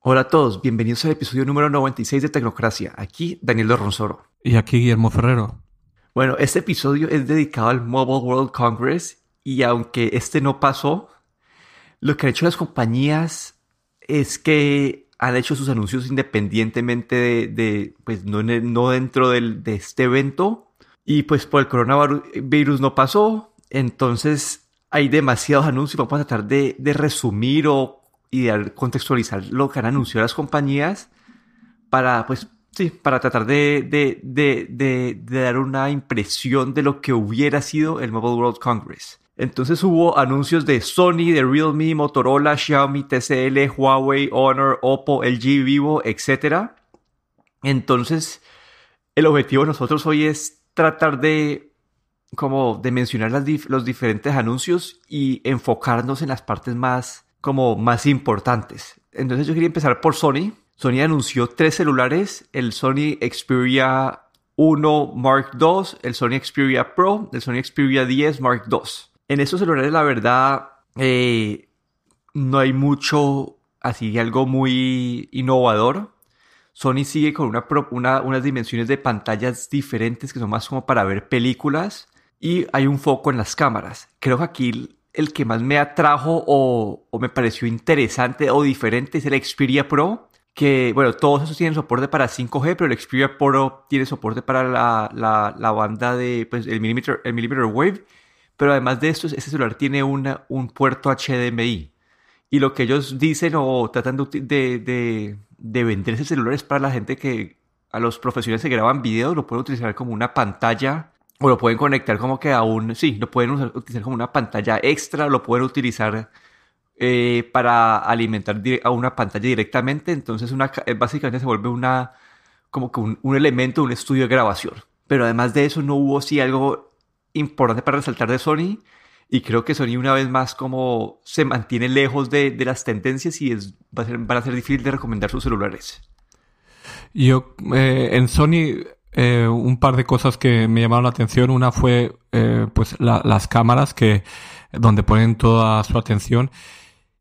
Hola a todos, bienvenidos al episodio número 96 de Tecnocracia. Aquí Daniel Ronsoro. Y aquí Guillermo Ferrero. Bueno, este episodio es dedicado al Mobile World Congress y aunque este no pasó, lo que han hecho las compañías es que han hecho sus anuncios independientemente de, pues no, no dentro del, de este evento y pues por el coronavirus no pasó, entonces hay demasiados anuncios, vamos a tratar de, de resumir o y de contextualizar lo que han anunciado las compañías para, pues, sí, para tratar de, de, dar una impresión de lo que hubiera sido el Mobile World Congress. Entonces hubo anuncios de Sony, de Realme, Motorola, Xiaomi, TCL, Huawei, Honor, Oppo, LG, Vivo, etc. Entonces, el objetivo de nosotros hoy es tratar de como de mencionar los diferentes anuncios y enfocarnos en las partes más como más importantes. Entonces yo quería empezar por Sony. Sony anunció tres celulares, el Sony Xperia 1 Mark II, el Sony Xperia Pro, el Sony Xperia 10 Mark II. En estos celulares la verdad eh, no hay mucho, así algo muy innovador. Sony sigue con una, una, unas dimensiones de pantallas diferentes que son más como para ver películas y hay un foco en las cámaras. Creo que aquí el que más me atrajo o, me pareció interesante o diferente es el Xperia Pro, que, bueno, todos esos tienen soporte para 5G, pero el Xperia Pro tiene soporte para la, banda de, pues, el millimeter, el millimeter wave, pero además de esto, este celular tiene una, un puerto HDMI. Y lo que ellos dicen o tratan de, de, de vender ese celular es para la gente que, a los profesionales que graban videos, lo pueden utilizar como una pantalla o lo pueden conectar como que a un, sí, lo pueden utilizar como una pantalla extra, lo pueden utilizar eh, para alimentar a una pantalla directamente, entonces una, eh, básicamente se vuelve una, como que un, elemento, un estudio de grabación. Pero además de eso no hubo sí algo importante para resaltar de Sony, y creo que Sony una vez más como se mantiene lejos de, de las tendencias y es, van a ser difícil de recomendar sus celulares. Yo eh, en Sony eh, un par de cosas que me llamaron la atención. Una fue eh, pues las cámaras que donde ponen toda su atención.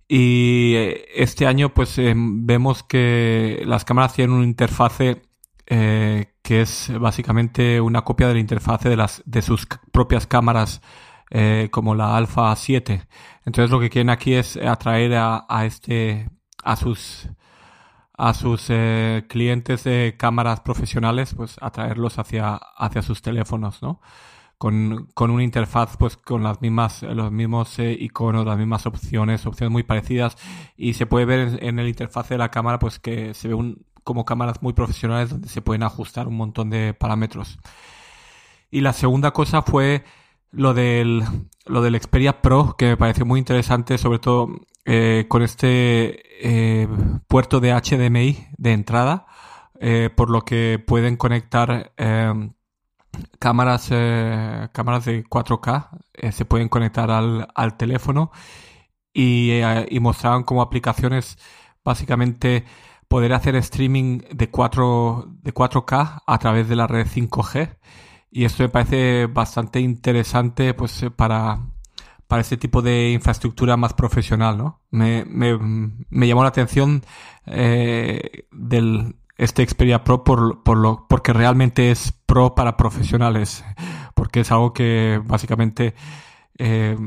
Y eh, este año pues vemos que las cámaras tienen una interfase que es básicamente una copia de la interfase de las de sus propias cámaras como la Alpha 7. Entonces lo que quieren aquí es atraer a, a este a sus a sus eh, clientes de cámaras profesionales, pues atraerlos hacia, hacia sus teléfonos, ¿no? Con, con una interfaz, pues con las mismas, los mismos eh, iconos, las mismas opciones, opciones muy parecidas. Y se puede ver en, el interfaz de la cámara, pues que se ve un, como cámaras muy profesionales donde se pueden ajustar un montón de parámetros. Y la segunda cosa fue lo del, lo del Xperia Pro, que me pareció muy interesante, sobre todo eh, con este eh, puerto de HDMI de entrada, eh, por lo que pueden conectar em, cámaras, cámaras de 4K, se pueden conectar al, al teléfono y, y, mostraban como aplicaciones básicamente poder hacer streaming de, 4, de 4K a través de la red 5G. Y esto me parece bastante interesante pues para para este tipo de infraestructura más profesional, ¿no? Me, me, me llamó la atención eh, del este Xperia Pro por, por lo, porque realmente es pro para profesionales, porque es algo que básicamente eh,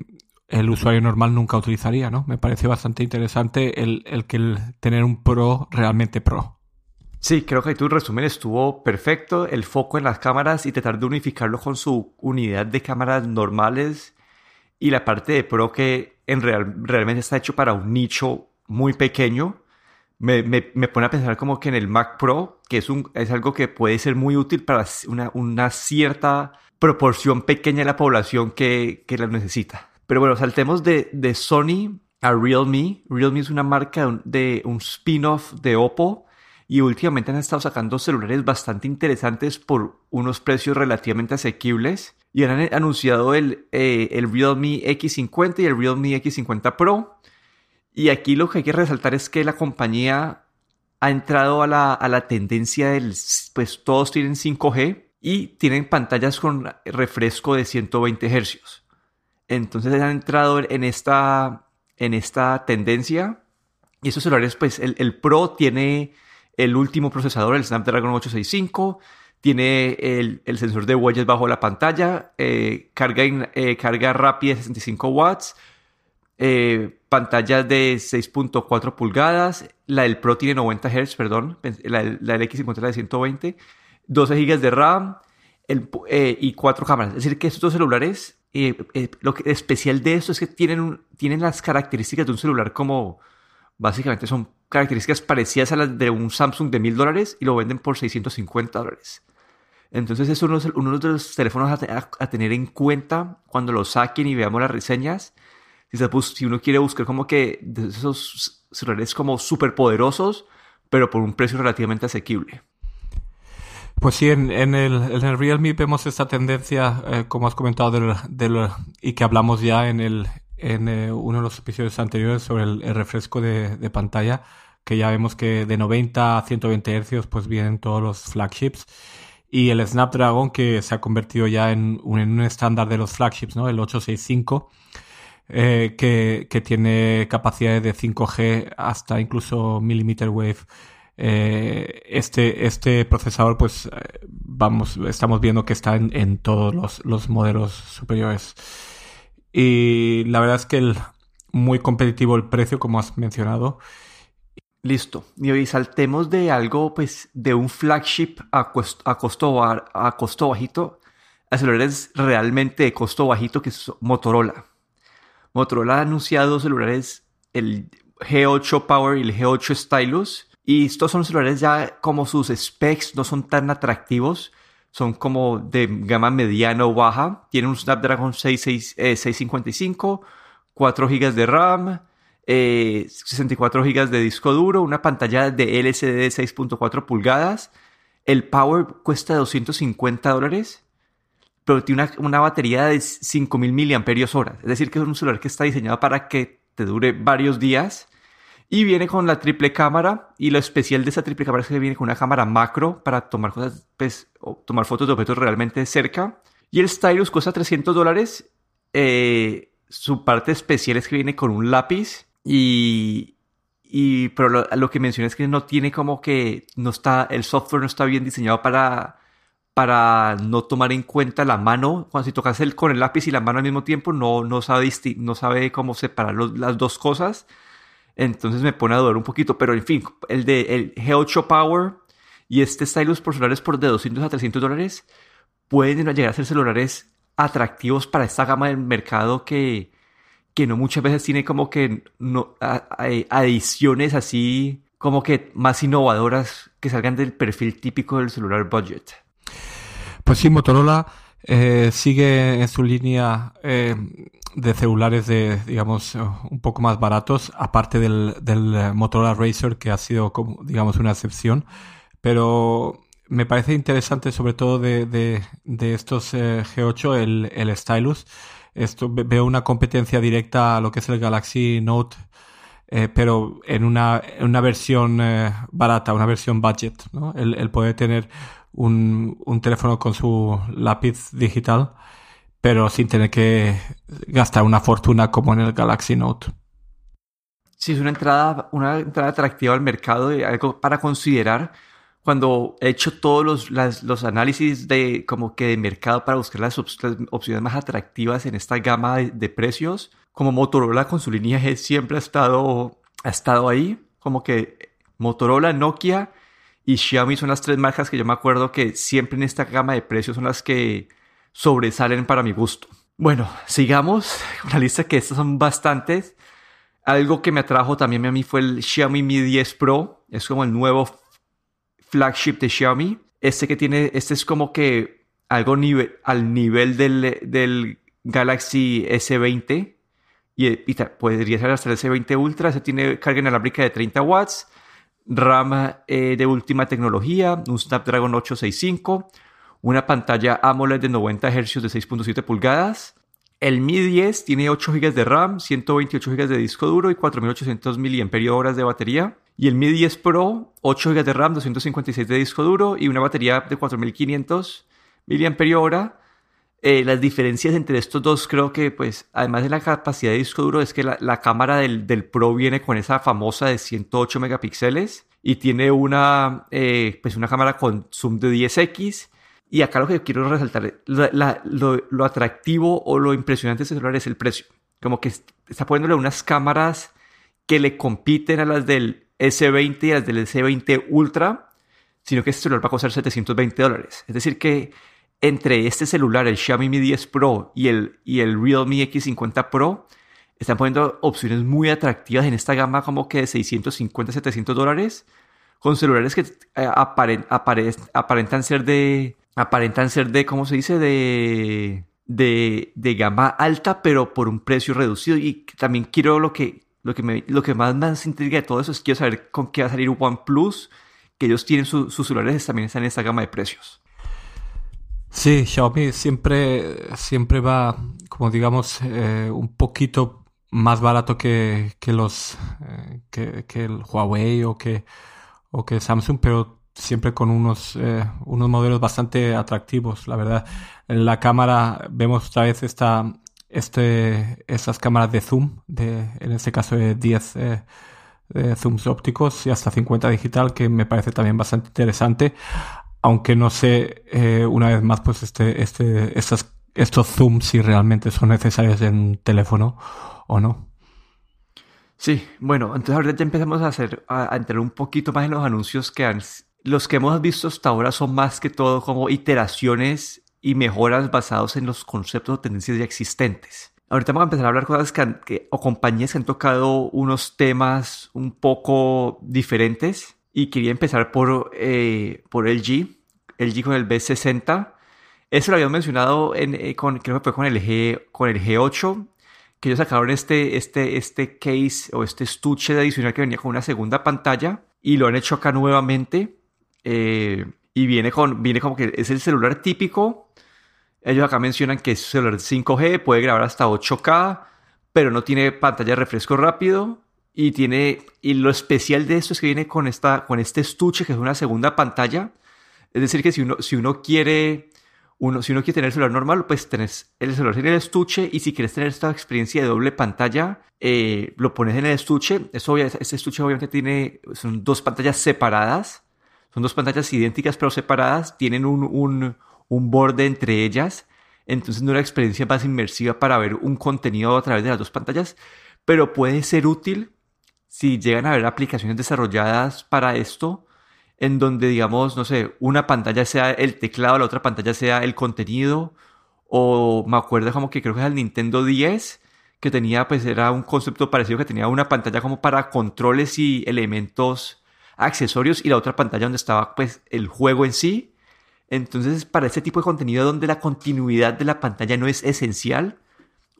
el usuario normal nunca utilizaría, ¿no? Me parece bastante interesante el, el que el tener un pro realmente pro. Sí, creo que tu resumen estuvo perfecto. El foco en las cámaras y tratar de unificarlo con su unidad de cámaras normales y la parte de Pro que en real, realmente está hecho para un nicho muy pequeño, me, me, pone a pensar como que en el Mac Pro, que es, un, es algo que puede ser muy útil para una, una cierta proporción pequeña de la población que, que la necesita. Pero bueno, saltemos de, de Sony a Realme. Realme es una marca de un spin-off de Oppo y últimamente han estado sacando celulares bastante interesantes por unos precios relativamente asequibles y han anunciado el, eh, el Realme X50 y el Realme X50 Pro. Y aquí lo que hay que resaltar es que la compañía ha entrado a la, a la tendencia del, pues todos tienen 5G y tienen pantallas con refresco de 120 Hz. Entonces han entrado en esta, en esta tendencia. Y estos celulares, pues el, Pro tiene el último procesador, el Snapdragon 865, tiene el, sensor de huellas bajo la pantalla, eh, carga, eh, carga rápida de 65 watts, eh, pantalla de 6.4 pulgadas, la del Pro tiene 90 Hz, perdón, la, la del X50 de 120, 12 GB de RAM y cuatro cámaras. Es decir, que estos dos celulares, lo que especial de esto es que tienen, tienen las características de un celular como básicamente son características parecidas a las de un Samsung de mil dólares y lo venden por 650 dólares. Entonces es uno, de los teléfonos a, tener en cuenta cuando lo saquen y veamos las reseñas. Si, uno quiere buscar como que de esos celulares como súper poderosos, pero por un precio relativamente asequible. Pues sí, en, el, Realme vemos esta tendencia, eh, como has comentado, y que hablamos ya en, el, en eh, uno de los episodios anteriores sobre el, refresco de, pantalla, que ya vemos que de 90 a 120 Hz pues vienen todos los flagships. Y el Snapdragon que se ha convertido ya en un, en un estándar de los flagships, ¿no? El 865, eh, que, que, tiene capacidades de 5G hasta incluso millimeter wave. Eh, este, este procesador, pues vamos, estamos viendo que está en, en todos los, los modelos superiores. Y la verdad es que el, muy competitivo el precio, como has mencionado. Listo. Y hoy saltemos de algo, pues, de un flagship a, a, costo, a costo bajito a celulares realmente de costo bajito, que es Motorola. Motorola ha anunciado celulares, el G8 Power y el G8 Stylus. Y estos son celulares ya como sus specs no son tan atractivos son como de gama mediana o baja. Tiene un Snapdragon 655, 4 GB de RAM, 64 GB de disco duro, una pantalla de LCD de 6.4 pulgadas. El Power cuesta 250 dólares, pero tiene una, batería de 5000 mAh. Es decir, que es un celular que está diseñado para que te dure varios días y viene con la triple cámara. Y lo especial de esa triple cámara es que viene con una cámara macro para tomar cosas, pues, tomar fotos de objetos realmente cerca. Y el Stylus cuesta 300 dólares. Eh, su parte especial es que viene con un lápiz. Y, y pero lo, que mencioné es que no tiene como que no está el software no está bien diseñado para para no tomar en cuenta la mano cuando si tocas el con el lápiz y la mano al mismo tiempo no no sabe no sabe cómo separar las dos cosas entonces me pone a dudar un poquito, pero en fin, el de el G8 Power y este stylus por celulares por de 200 a 300 dólares pueden llegar a ser celulares atractivos para esta gama del mercado que, que no muchas veces tiene como que no, adiciones así como que más innovadoras que salgan del perfil típico del celular budget. Pues sí, Motorola eh, sigue en su línea eh, de celulares de, digamos, un poco más baratos, aparte del, del Motorola Racer, que ha sido, digamos, una excepción. Pero me parece interesante, sobre todo de, de, de estos eh, G8, el, el Stylus. Esto, veo una competencia directa a lo que es el Galaxy Note, eh, pero en una, una versión eh, barata, una versión budget. ¿no? El, el poder tener un, un teléfono con su lápiz digital pero sin tener que gastar una fortuna como en el Galaxy Note. Sí, es una entrada, una entrada atractiva al mercado y algo para considerar cuando he hecho todos los, los análisis de como que de mercado para buscar las, opciones más atractivas en esta gama de, precios. Como Motorola con su línea G siempre ha estado, ha estado ahí. Como que Motorola, Nokia y Xiaomi son las tres marcas que yo me acuerdo que siempre en esta gama de precios son las que sobresalen para mi gusto. Bueno, sigamos la lista que estas son bastantes. Algo que me atrajo también a mí fue el Xiaomi Mi 10 Pro. Es como el nuevo flagship de Xiaomi. Este que tiene, este es como que algo nivel, al nivel del, del Galaxy S20. Y, podría ser hasta el S20 Ultra. Este tiene carga inalámbrica de 30 watts. RAM eh, de última tecnología. Un Snapdragon 865 una pantalla AMOLED de 90 Hz de 6.7 pulgadas. El Mi 10 tiene 8 GB de RAM, 128 GB de disco duro y 4800 mAh de batería. Y el Mi 10 Pro, 8 GB de RAM, 256 de disco duro y una batería de 4500 mAh. Eh, las diferencias entre estos dos creo que, pues, además de la capacidad de disco duro, es que la, cámara del, del, Pro viene con esa famosa de 108 megapíxeles y tiene una, eh, pues una cámara con zoom de 10x. Y acá lo que quiero resaltar, lo, lo, atractivo o lo impresionante de este celular es el precio. Como que está poniéndole unas cámaras que le compiten a las del S20 y a las del S20 Ultra, sino que este celular va a costar 720 dólares. Es decir, que entre este celular, el Xiaomi Mi 10 Pro y el, y el Realme X50 Pro, están poniendo opciones muy atractivas en esta gama como que de 650, 700 dólares, con celulares que eh, aparentan ser de, aparentan ser de, ¿cómo se dice? De, de, de, gama alta, pero por un precio reducido. Y también quiero lo que, lo que, lo que más me intriga de todo eso es quiero saber con qué va a salir OnePlus, que ellos tienen sus celulares también están en esta gama de precios. Sí, Xiaomi siempre, siempre va, como digamos, eh, un poquito más barato que, que los eh, que, que, el Huawei o que, o que Samsung, pero siempre con unos, eh, unos modelos bastante atractivos, la verdad. En la cámara vemos otra vez esta, este, estas cámaras de zoom, de, en este caso de 10 zooms ópticos y hasta 50 digital, que me parece también bastante interesante aunque no sé, eh, una vez más, pues este, este, estos, estos zooms si realmente son necesarios en un teléfono o no. Sí, bueno, entonces ahorita ya empezamos a hacer, a, entrar un poquito más en los anuncios que han, los que hemos visto hasta ahora son más que todo como iteraciones y mejoras basados en los conceptos o tendencias ya existentes. Ahorita vamos a empezar a hablar cosas que, o compañías que han tocado unos temas un poco diferentes y quería empezar por, eh, por LG, LG con el B60. Eso lo habíamos mencionado en, eh, con, creo que fue con el, G, con el G8, que ellos sacaron este, este, este case o este estuche adicional que venía con una segunda pantalla y lo han hecho acá nuevamente. Eh, y viene, con, viene como que es el celular típico. Ellos acá mencionan que es celular 5G, puede grabar hasta 8K, pero no tiene pantalla de refresco rápido y tiene, y lo especial de esto es que viene con, esta, con este estuche que es una segunda pantalla. Es decir, que si uno, si uno quiere, uno, si uno quiere tener el celular normal, pues tenés el celular en el estuche y si quieres tener esta experiencia de doble pantalla, eh, lo pones en el estuche. Eso, este estuche obviamente tiene, son dos pantallas separadas. Son dos pantallas idénticas pero separadas. Tienen un, un, borde entre ellas. Entonces no es una experiencia más inmersiva para ver un contenido a través de las dos pantallas. Pero puede ser útil si llegan a haber aplicaciones desarrolladas para esto, en donde, digamos, no sé, una pantalla sea el teclado, la otra pantalla sea el contenido, o me acuerdo como que creo que es el Nintendo 10, que tenía, pues era un concepto parecido, que tenía una pantalla como para controles y elementos accesorios, y la otra pantalla donde estaba, pues, el juego en sí. Entonces, para este tipo de contenido donde la continuidad de la pantalla no es esencial,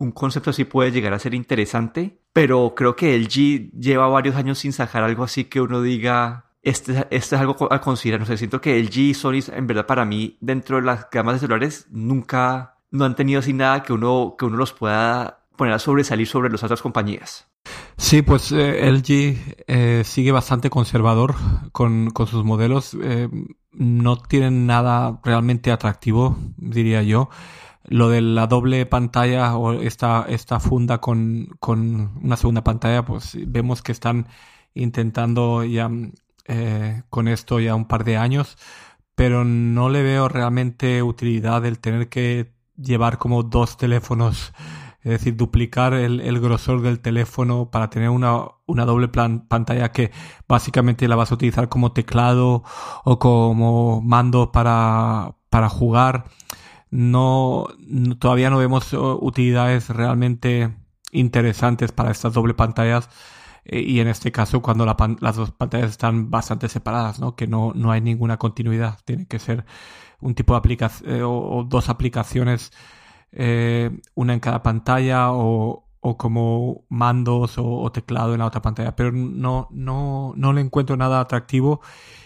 un concepto así puede llegar a ser interesante, pero creo que LG lleva varios años sin sacar algo así que uno diga, este, este es algo a considerar. No sé, siento que LG y Sony, en verdad, para mí, dentro de las gamas de celulares, nunca, no han tenido así nada que uno, que uno los pueda poner a sobresalir sobre las otras compañías. Sí, pues eh, LG eh, sigue bastante conservador con, sus modelos. Eh, no tienen nada realmente atractivo, diría yo lo de la doble pantalla o esta, esta funda con, con una segunda pantalla, pues vemos que están intentando ya con esto ya un par de años, pero no le veo realmente utilidad el tener que llevar como dos teléfonos, es decir, duplicar el, grosor del teléfono para tener una, una doble pantalla que básicamente la vas a utilizar como teclado o como mando para, para jugar no, todavía no vemos uh, utilidades realmente interesantes para estas doble pantallas eh, y en este caso cuando las dos pantallas están bastante separadas, ¿no? que no, no hay ninguna continuidad, tiene que ser un tipo de aplicación eh, o, dos aplicaciones, eh, una en cada pantalla o, o como mandos o, teclado en la otra pantalla, pero no, no, no le encuentro nada atractivo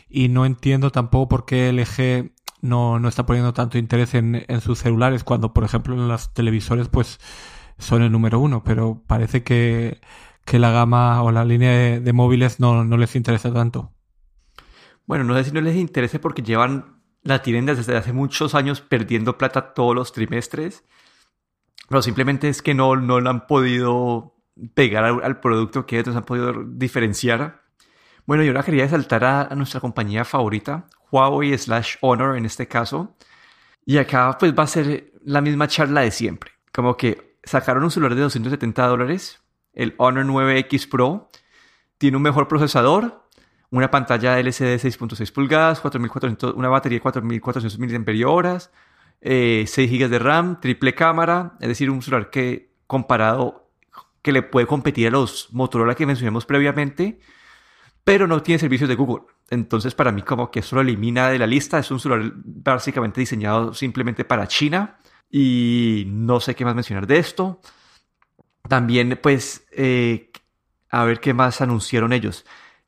y no entiendo tampoco por qué LG no, no está poniendo tanto interés en, en, sus celulares, cuando por ejemplo en los televisores pues son el número uno, pero parece que, que la gama o la línea de, móviles no, no, les interesa tanto. Bueno, no sé si no les interesa porque llevan la tienen desde hace muchos años perdiendo plata todos los trimestres, pero simplemente es que no, no lo han podido pegar al, producto que ellos han podido diferenciar. Bueno, yo ahora quería saltar a, a, nuestra compañía favorita, Huawei slash Honor en este caso. Y acá pues va a ser la misma charla de siempre. Como que sacaron un celular de 270 dólares, el Honor 9X Pro. Tiene un mejor procesador, una pantalla LCD de 6.6 pulgadas, 4400, una batería de 4400 mAh, eh, 6 GB de RAM, triple cámara, es decir, un celular que comparado que le puede competir a los Motorola que mencionamos previamente, pero no tiene servicios de Google. Entonces, para mí, como que eso lo elimina de la lista. Es un celular básicamente diseñado simplemente para China. Y no sé qué más mencionar de esto. También, pues, eh, a ver qué más anunciaron ellos.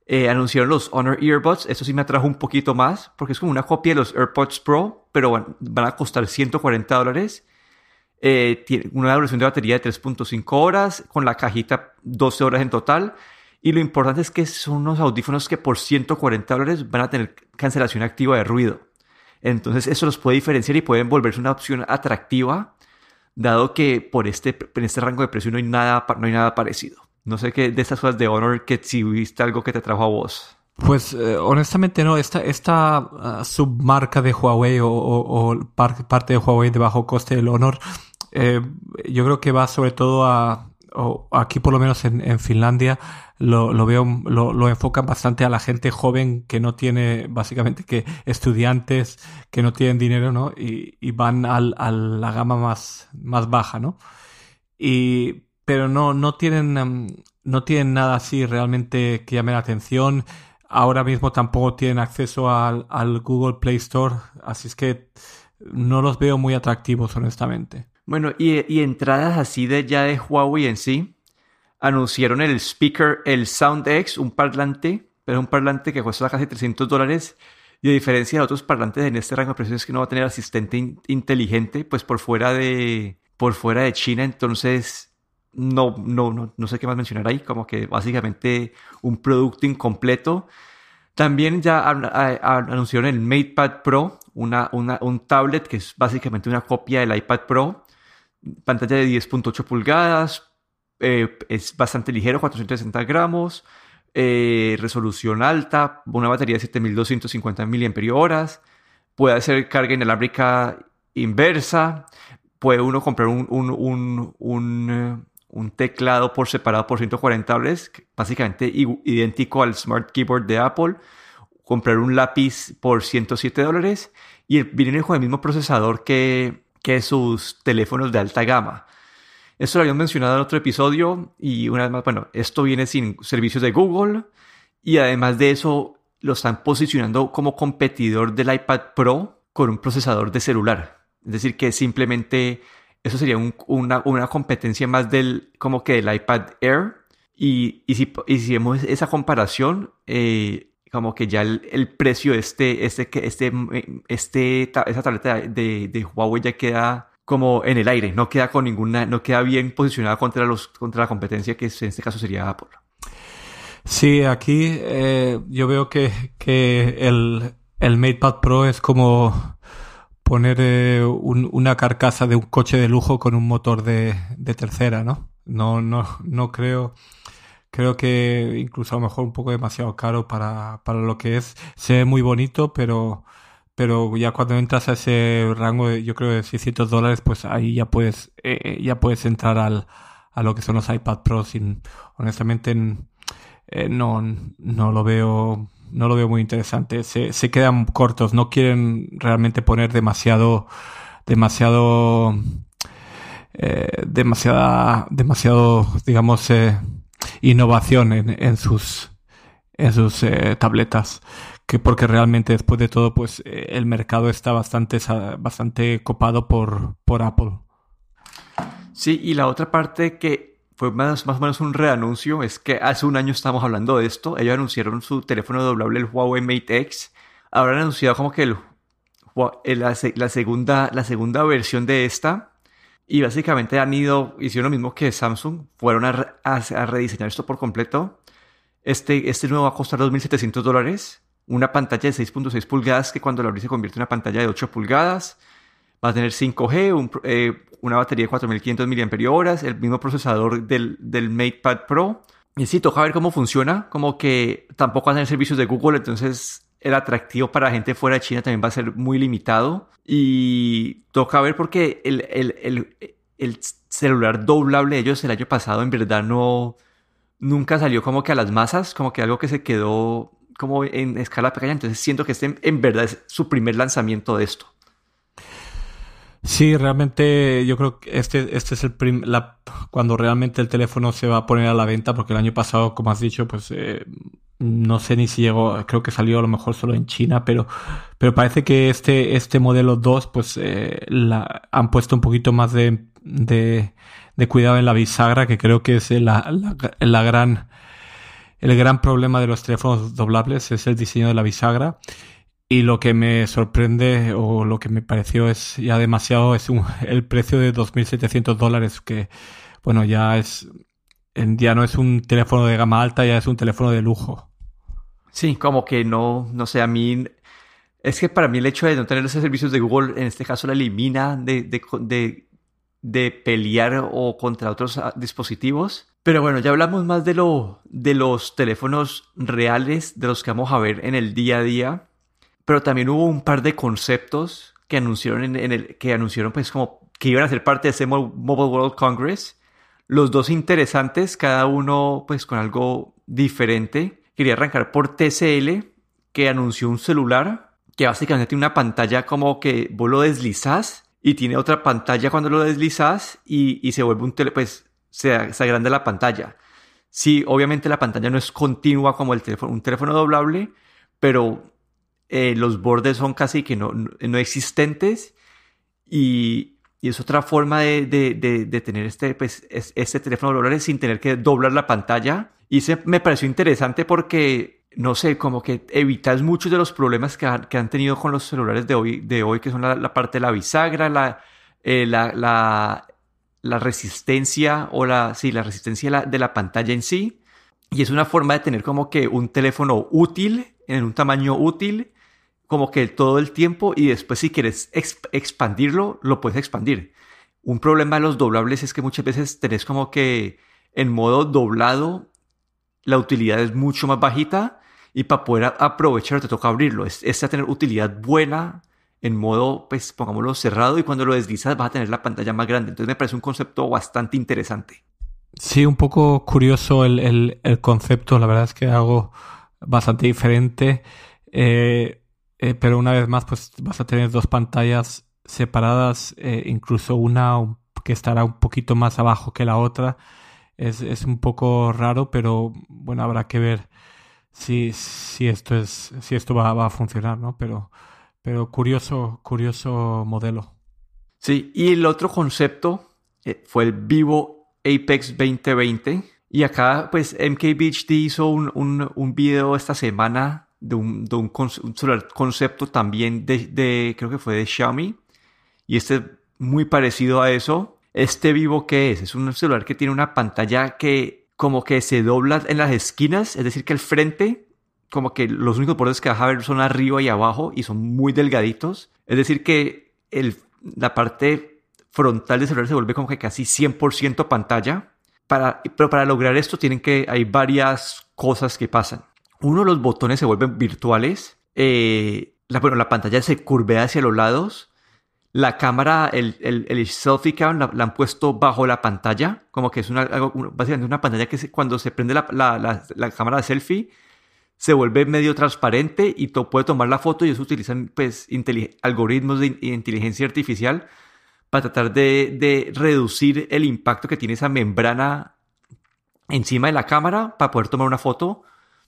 Eh, anunciaron los Honor Earbuds. Eso sí me atrajo un poquito más, porque es como una copia de los AirPods Pro, pero van, a costar 140 dólares. Eh, tiene una duración de batería de 3.5 horas, con la cajita 12 horas en total. Y lo importante es que son unos audífonos que por 140 dólares van a tener cancelación activa de ruido. Entonces eso los puede diferenciar y pueden volverse una opción atractiva, dado que por este, en este rango de precio no hay nada, no hay nada parecido. No sé qué de estas cosas de Honor que si viste algo que te trajo a vos. Pues eh, honestamente no, esta, esta uh, submarca de Huawei o, parte de Huawei de bajo coste del Honor, eh, yo creo que va sobre todo a, o aquí por lo menos en, Finlandia, lo, lo veo, lo, lo, enfocan bastante a la gente joven que no tiene, básicamente que estudiantes que no tienen dinero, ¿no? Y, y van al, a la gama más, más baja, ¿no? Y, pero no, no tienen, um, no tienen nada así realmente que llame la atención. Ahora mismo tampoco tienen acceso al, al Google Play Store, así es que no los veo muy atractivos, honestamente. Bueno, y, y entradas así de ya de Huawei en sí, anunciaron el speaker, el SoundX, un parlante, pero un parlante que cuesta casi 300 dólares. Y a diferencia de otros parlantes en este rango de precios es que no va a tener asistente inteligente, pues por fuera de, por fuera de China, entonces no, no, no, no sé qué más mencionar ahí, como que básicamente un producto incompleto. También ya anunciaron el MatePad Pro, una, una, un tablet que es básicamente una copia del iPad Pro, pantalla de 10.8 pulgadas, eh, es bastante ligero, 460 gramos, eh, resolución alta, una batería de 7250 mAh, puede hacer carga inalámbrica inversa, puede uno comprar un, un, un, eh, un, teclado por separado por 140 dólares, básicamente idéntico al Smart Keyboard de Apple, comprar un lápiz por 107 dólares y viene con el mismo procesador que, que sus teléfonos de alta gama. Esto lo habíamos mencionado en otro episodio y una vez más, bueno, esto viene sin servicios de Google y además de eso lo están posicionando como competidor del iPad Pro con un procesador de celular. Es decir, que simplemente eso sería una, una, competencia más del como que del iPad Air. Y, y, si, y si esa comparación, eh, como que ya el, precio de este, este, este, este, esta tableta de, de Huawei ya queda como en el aire, no queda con ninguna, no queda bien posicionada contra los, contra la competencia que en este caso sería Apple. Sí, aquí eh, yo veo que, que el, el MatePad Pro es como poner eh, un, una carcasa de un coche de lujo con un motor de, tercera, ¿no? No, no, no creo. Creo que incluso a lo mejor un poco demasiado caro para, para lo que es. Se ve muy bonito, pero pero ya cuando entras a ese rango de, yo creo de 600 dólares, pues ahí ya puedes, eh, eh, ya puedes entrar al, a lo que son los iPad Pro sin, honestamente, eh, no, no lo veo, no lo veo muy interesante. Se, se quedan cortos, no quieren realmente poner demasiado, demasiado, eh, demasiada, demasiado, digamos, eh, innovación en, en sus, en sus tabletas que porque realmente después de todo, pues eh, el mercado está bastante, bastante copado por, por Apple. Sí, y la otra parte que fue más, más o menos un reanuncio es que hace un año estamos hablando de esto. Ellos anunciaron su teléfono doblable, el Huawei Mate X. Han anunciado como que la, segunda, la segunda versión de esta. Y básicamente han ido, hicieron lo mismo que Samsung, fueron a, rediseñar esto por completo. Este, este nuevo va a costar 2.700 dólares una pantalla de 6.6 pulgadas que cuando la abrís se convierte en una pantalla de 8 pulgadas. Va a tener 5G, eh, una batería de 4500 mAh, el mismo procesador del, del MatePad Pro. Y sí, toca ver cómo funciona, como que tampoco tener servicios de Google, entonces el atractivo para gente fuera de China también va a ser muy limitado. Y toca ver porque el, el, el, celular doblable de ellos el año pasado en verdad no, nunca salió como que a las masas, como que algo que se quedó como en escala pequeña. Entonces siento que este en verdad es su primer lanzamiento de esto. Sí, realmente yo creo que este, este es el la, cuando realmente el teléfono se va a poner a la venta, porque el año pasado, como has dicho, pues eh, no sé ni si llegó, creo que salió a lo mejor solo en China, pero, pero parece que este, este modelo 2, pues eh, la, han puesto un poquito más de, de, de, cuidado en la bisagra, que creo que es la, la, la gran, el gran problema de los teléfonos doblables, es el diseño de la bisagra. Y lo que me sorprende o lo que me pareció es ya demasiado es el precio de 2.700 dólares, que bueno, ya es ya no es un teléfono de gama alta, ya es un teléfono de lujo. Sí, como que no, no sé, a mí es que para mí el hecho de no tener esos servicios de Google, en este caso, la elimina de, de, de, pelear o contra otros ah, dispositivos. Pero bueno, ya hablamos más de, lo, de los teléfonos reales, de los que vamos a ver en el día a día pero también hubo un par de conceptos que anunciaron en, el que anunciaron pues como que iban a ser parte de ese Mobile World Congress. Los dos interesantes, cada uno pues con algo diferente. Quería arrancar por TCL, que anunció un celular que básicamente tiene una pantalla como que vos lo deslizás y tiene otra pantalla cuando lo deslizás y, se vuelve un tele, pues se, se agranda la pantalla. Sí, obviamente la pantalla no es continua como el teléfono, un teléfono doblable, pero eh, los bordes son casi que no, no existentes y, y, es otra forma de, de, de, tener este, pues, este teléfono doblable sin tener que doblar la pantalla. Y se, me pareció interesante porque, no sé, como que evitas muchos de los problemas que, que han tenido con los celulares de hoy, de hoy que son la, parte de la bisagra, la, eh, la, la, la, resistencia o la, sí, la resistencia de la pantalla en sí. Y es una forma de tener como que un teléfono útil, en un tamaño útil, como que todo el tiempo y después si quieres expandirlo, lo puedes expandir. Un problema de los doblables es que muchas veces tenés como que en modo doblado la utilidad es mucho más bajita y para poder aprovechar te toca abrirlo. Es, es tener utilidad buena en modo, pues pongámoslo cerrado y cuando lo deslizas vas a tener la pantalla más grande. Entonces me parece un concepto bastante interesante. Sí, un poco curioso el, el, concepto. La verdad es que algo bastante diferente. Eh, eh, pero una vez más, pues vas a tener dos pantallas separadas, eh, incluso una que estará un poquito más abajo que la otra. Es, es un poco raro, pero bueno, habrá que ver si, si esto es, si esto va, va a funcionar, ¿no? Pero, pero curioso, curioso modelo. Sí, y el otro concepto eh, fue el Vivo Apex 2020. Y acá, pues, MKBHD hizo un, un, un video esta semana de un, de un, concepto también de, de, creo que fue de Xiaomi. Y este muy parecido a eso. Este vivo que es, es un celular que tiene una pantalla que como que se dobla en las esquinas, es decir, que el frente, como que los únicos bordes que vas a ver son arriba y abajo y son muy delgaditos. Es decir, que el, la parte frontal del celular se vuelve como que casi 100% pantalla. Para, pero para lograr esto tienen que, hay varias cosas que pasan uno de los botones se vuelven virtuales. Eh, la, bueno, la pantalla se curvea hacia los lados. La cámara, el, el, selfie cam, la, han puesto bajo la pantalla. Como que es una, básicamente una pantalla que cuando se prende la, la, cámara de selfie se vuelve medio transparente y puede tomar la foto y eso utilizan pues, algoritmos de inteligencia artificial para tratar de, de reducir el impacto que tiene esa membrana encima de la cámara para poder tomar una foto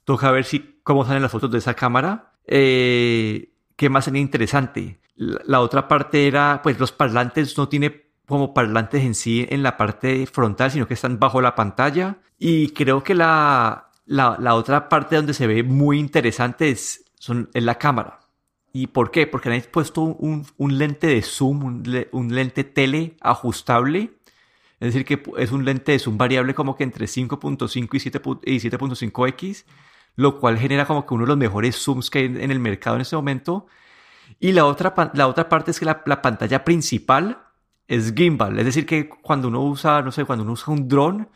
Toca ver si, cómo salen las fotos de esa cámara. Eh, ¿Qué más sería interesante? La, otra parte era, pues los parlantes no tiene como parlantes en sí en la parte frontal, sino que están bajo la pantalla. Y creo que la, la, otra parte donde se ve muy interesante es, son, en la cámara. ¿Y por qué? Porque han puesto un, un lente de zoom, un, un, lente tele ajustable. Es decir, que es un lente de zoom variable como que entre 5.5 y 7.5x lo cual genera como que uno de los mejores zooms que hay en el mercado en este momento. Y la otra, la otra parte es que la, pantalla principal es gimbal, es decir, que cuando uno usa, no sé, cuando uno usa un dron,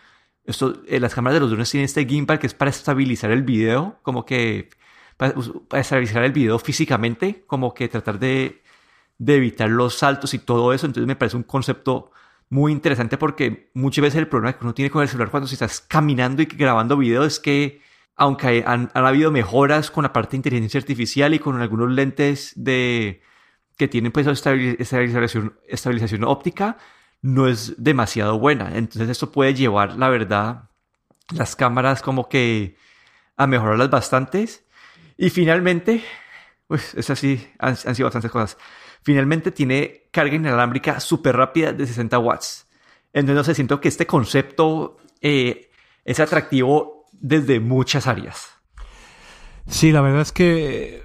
esto, eh, las cámaras de los drones tienen este gimbal que es para estabilizar el video, como que para, estabilizar el video físicamente, como que tratar de, de evitar los saltos y todo eso. Entonces me parece un concepto muy interesante porque muchas veces el problema que uno tiene con el celular cuando se estás caminando y grabando video es que aunque han, habido mejoras con la parte de inteligencia artificial y con algunos lentes de que tienen pues estabilización, estabilización óptica, no es demasiado buena. Entonces esto puede llevar, la verdad, las cámaras como que a mejorarlas bastantes. Y finalmente, pues es así, han, sido bastantes cosas. Finalmente tiene carga inalámbrica súper rápida de 60 watts. Entonces, no sé, siento que este concepto eh, es atractivo desde muchas áreas. Sí, la verdad es que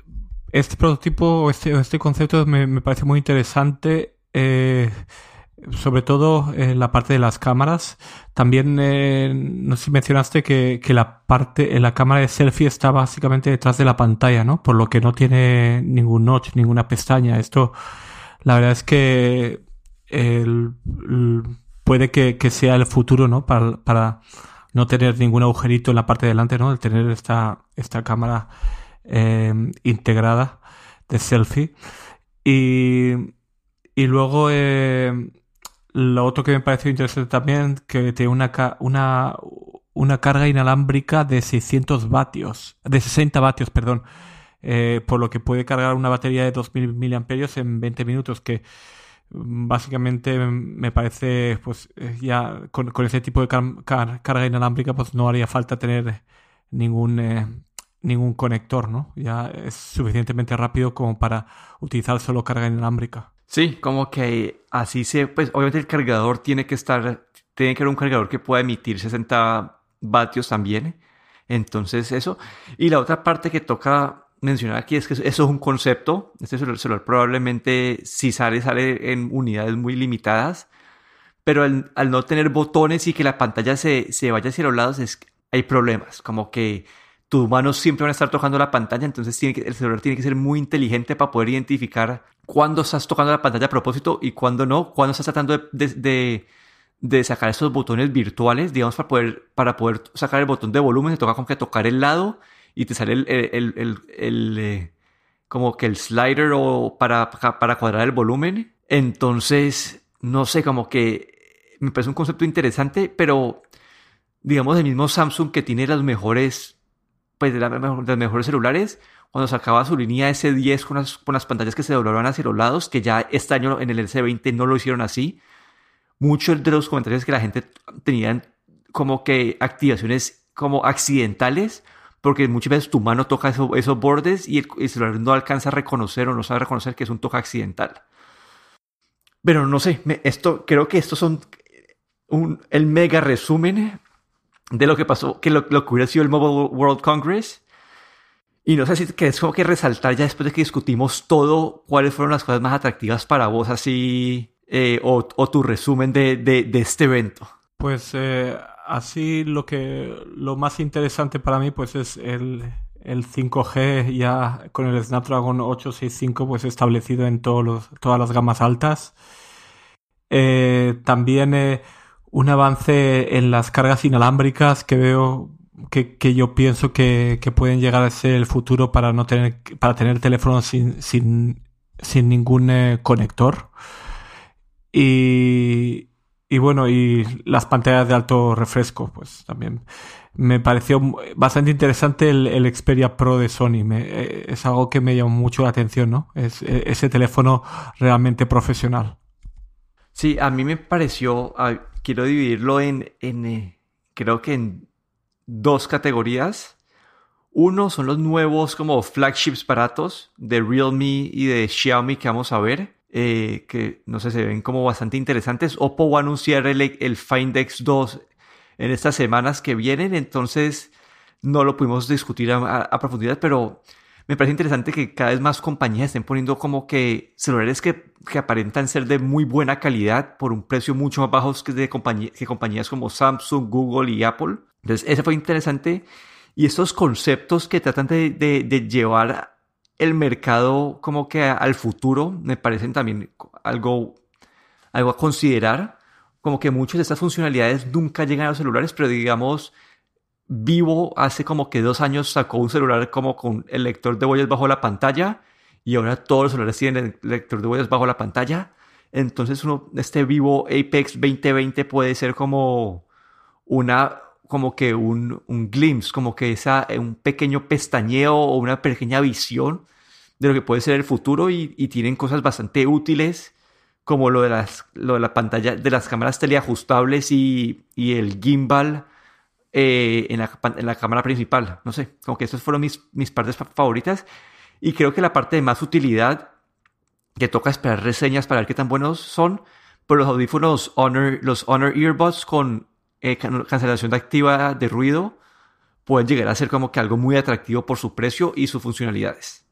este prototipo, este, este concepto me, parece muy interesante. Eh, sobre todo en la parte de las cámaras. También, eh, no sé si mencionaste que, que, la parte, en la cámara de selfie está básicamente detrás de la pantalla, ¿no? Por lo que no tiene ningún notch, ninguna pestaña. Esto, la verdad es que puede que, sea el futuro, ¿no? Para, no tener ningún agujerito en la parte de delante, ¿no? El tener esta, esta cámara eh, integrada de selfie. Y, y luego, eh, lo otro que me pareció interesante también, que tiene una, una, una carga inalámbrica de 600 vatios, de 60 vatios, perdón, eh, por lo que puede cargar una batería de 2000 miliamperios en 20 minutos, que básicamente me parece, pues eh, ya con, ese tipo de carga inalámbrica, pues no haría falta tener ningún, eh, ningún conector, ¿no? Ya es suficientemente rápido como para utilizar solo carga inalámbrica. Sí, como que así se, pues obviamente el cargador tiene que estar, tiene que ser un cargador que pueda emitir 60 vatios también. Entonces eso. Y la otra parte que toca mencionar aquí es que eso es un concepto. Este celular, probablemente si sale, sale en unidades muy limitadas. Pero al, no tener botones y que la pantalla se, se vaya hacia los lados, es, hay problemas. Como que tus manos siempre van a estar tocando la pantalla, entonces tiene que, el celular tiene que ser muy inteligente para poder identificar cuándo estás tocando la pantalla a propósito y cuándo no, cuándo estás tratando de, de, sacar esos botones virtuales, digamos, para poder, para poder sacar el botón de volumen, se toca con que tocar el lado y te sale el, el, el, eh, como que el slider o para, para cuadrar el volumen. Entonces, no sé, como que me parece un concepto interesante, pero digamos el mismo Samsung que tiene las mejores pues de, los mejores celulares, cuando sacaba su línea S10 con las, con las pantallas que se doblaban hacia los lados, que ya este año en el S20 no lo hicieron así. Muchos de los comentarios que la gente tenían como que activaciones como accidentales, porque muchas veces tu mano toca esos bordes y el, celular no alcanza a reconocer o no sabe reconocer que es un toque accidental. Pero no sé, esto, creo que estos son un, el mega resumen de lo que pasó, que lo, que hubiera sido el Mobile World Congress. Y no sé si es como que resaltar ya después de que discutimos todo, cuáles fueron las cosas más atractivas para vos, así, eh, o, tu resumen de, de, este evento. Pues eh, así lo que lo más interesante para mí pues es el, el 5G ya con el Snapdragon 865 pues establecido en todos los, todas las gamas altas. Eh, también un avance en las cargas inalámbricas que veo que, que yo pienso que, que, pueden llegar a ser el futuro para no tener para tener teléfonos sin, sin, sin ningún eh, conector y, y bueno y las pantallas de alto refresco pues también me pareció bastante interesante el, el Xperia Pro de Sony eh, es algo que me llamó mucho la atención no es e, ese teléfono realmente profesional sí a mí me pareció quiero dividirlo en, en eh, creo que en dos categorías. Uno son los nuevos como flagships baratos de Realme y de Xiaomi que vamos a ver. Eh, que no sé, se ven como bastante interesantes. Oppo va a anunciar el, el Find X2 en estas semanas que vienen, entonces no lo pudimos discutir a profundidad, pero me parece interesante que cada vez más compañías estén poniendo como que celulares que, que aparentan ser de muy buena calidad por un precio mucho más bajo que, de compañía, que compañías como Samsung, Google y Apple. Entonces, ese fue interesante. Y estos conceptos que tratan de, de, llevar el mercado como que al futuro me parecen también algo, algo a considerar. Como que muchas de estas funcionalidades nunca llegan a los celulares, pero digamos, Vivo hace como que dos años sacó un celular como con el lector de huellas bajo la pantalla y ahora todos los celulares tienen el lector de huellas bajo la pantalla. Entonces este Vivo Apex 2020 puede ser como una, como que un, un glimpse, como que esa, un pequeño pestañeo o una pequeña visión de lo que puede ser el futuro y, tienen cosas bastante útiles como lo de las, lo de la pantalla, de las cámaras teleajustables y, y el gimbal eh, en, la, en, la, cámara principal. No sé, como que esas fueron mis, mis partes favoritas. Y creo que la parte de más utilidad, que toca esperar reseñas para ver qué tan buenos son, pero los audífonos Honor, los Honor Earbuds con eh, cancelación de activa de ruido, pueden llegar a ser como que algo muy atractivo por su precio y sus funcionalidades.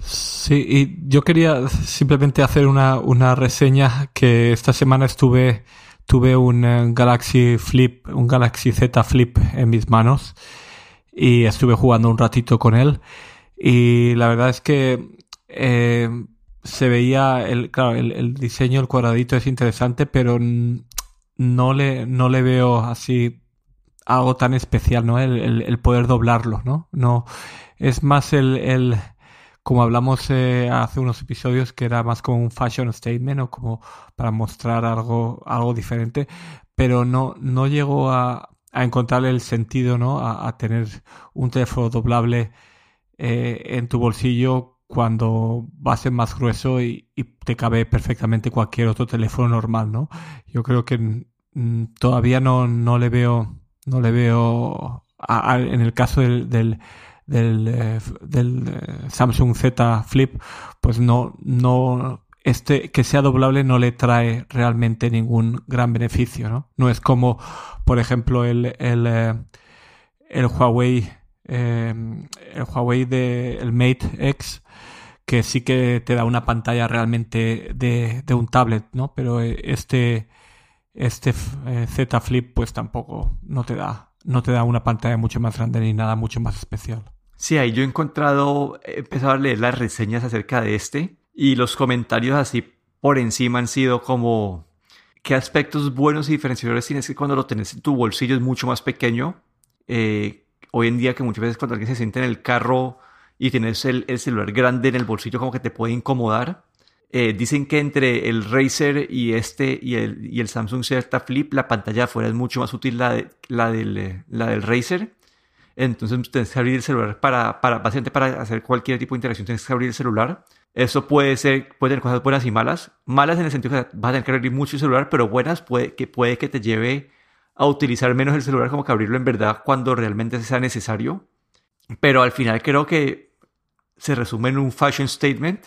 Sí, y yo quería simplemente hacer una, una reseña que esta semana estuve tuve un eh, Galaxy Flip, un Galaxy Z Flip en mis manos y estuve jugando un ratito con él y la verdad es que eh, se veía el, claro, el, diseño, el cuadradito es interesante, pero no le, no le veo así algo tan especial, ¿no? El, el poder doblarlo, ¿no? No, es más el, el como hablamos eh, hace unos episodios, que era más como un fashion statement o como para mostrar algo, algo diferente, pero no, no llegó a, a encontrarle el sentido, ¿no? A, tener un teléfono doblable eh, en tu bolsillo cuando va a ser más grueso y, te cabe perfectamente cualquier otro teléfono normal, ¿no? Yo creo que mm, todavía no, no le veo, no le veo, en el caso del del, eh, del eh, Samsung Z Flip, pues no, no, este que sea doblable no le trae realmente ningún gran beneficio, ¿no? No es como, por ejemplo, el, el, eh, el Huawei, el Huawei de el Mate X, que sí que te da una pantalla realmente de, de un tablet, ¿no? Pero este, este Z Flip, pues tampoco no te da, no te da una pantalla mucho más grande ni nada mucho más especial. Sí, ahí yo he encontrado, he empezado a leer las reseñas acerca de este y los comentarios así por encima han sido como qué aspectos buenos y diferenciadores tienes que cuando lo tenés en tu bolsillo es mucho más pequeño. Eh, hoy en día que muchas veces cuando alguien se siente en el carro y tienes el, celular grande en el bolsillo como que te puede incomodar. Eh, dicen que entre el Razer y este y el, Samsung Z Flip la pantalla afuera es mucho más útil la, la, del, la del entonces tienes que abrir el celular para, para, básicamente para hacer cualquier tipo de interacción, tienes que abrir el celular. Eso puede ser, puede tener cosas buenas y malas. Malas en el sentido que vas a tener que abrir mucho el celular, pero buenas puede que, puede que te lleve a utilizar menos el celular, como que abrirlo en verdad cuando realmente sea necesario. Pero al final creo que se resume en un fashion statement.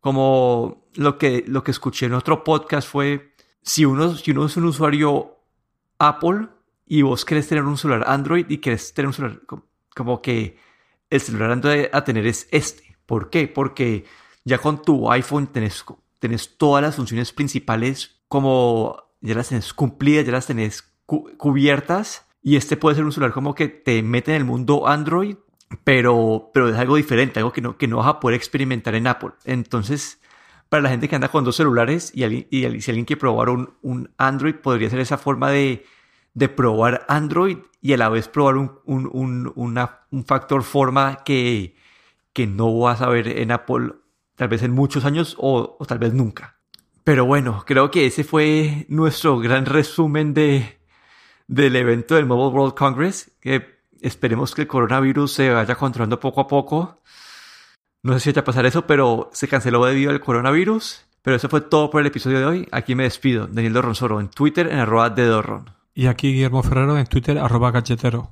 Como lo que, lo que escuché en otro podcast fue, si uno, si uno es un usuario Apple, y vos querés tener un celular Android y querés tener un celular como que el celular Android a tener es este. ¿Por qué? Porque ya con tu iPhone tenés, tenés todas las funciones principales como ya las tenés cumplidas, ya las tenés cubiertas y este puede ser un celular como que te mete en el mundo Android, pero, pero es algo diferente, algo que no, que no vas a poder experimentar en Apple. Entonces, para la gente que anda con dos celulares y, y si alguien quiere probar un, un Android, podría ser esa forma de de probar Android y a la vez probar un, un, un factor forma que, que no vas a ver en Apple tal vez en muchos años o, tal vez nunca. Pero bueno, creo que ese fue nuestro gran resumen de, del evento del Mobile World Congress. Que esperemos que el coronavirus se vaya controlando poco a poco. No sé si va a pasar eso, pero se canceló debido al coronavirus. Pero eso fue todo por el episodio de hoy. Aquí me despido. Daniel Dorronsoro en Twitter en arroba de Dorron. Y aquí Guillermo Ferrero en Twitter, arroba galletero.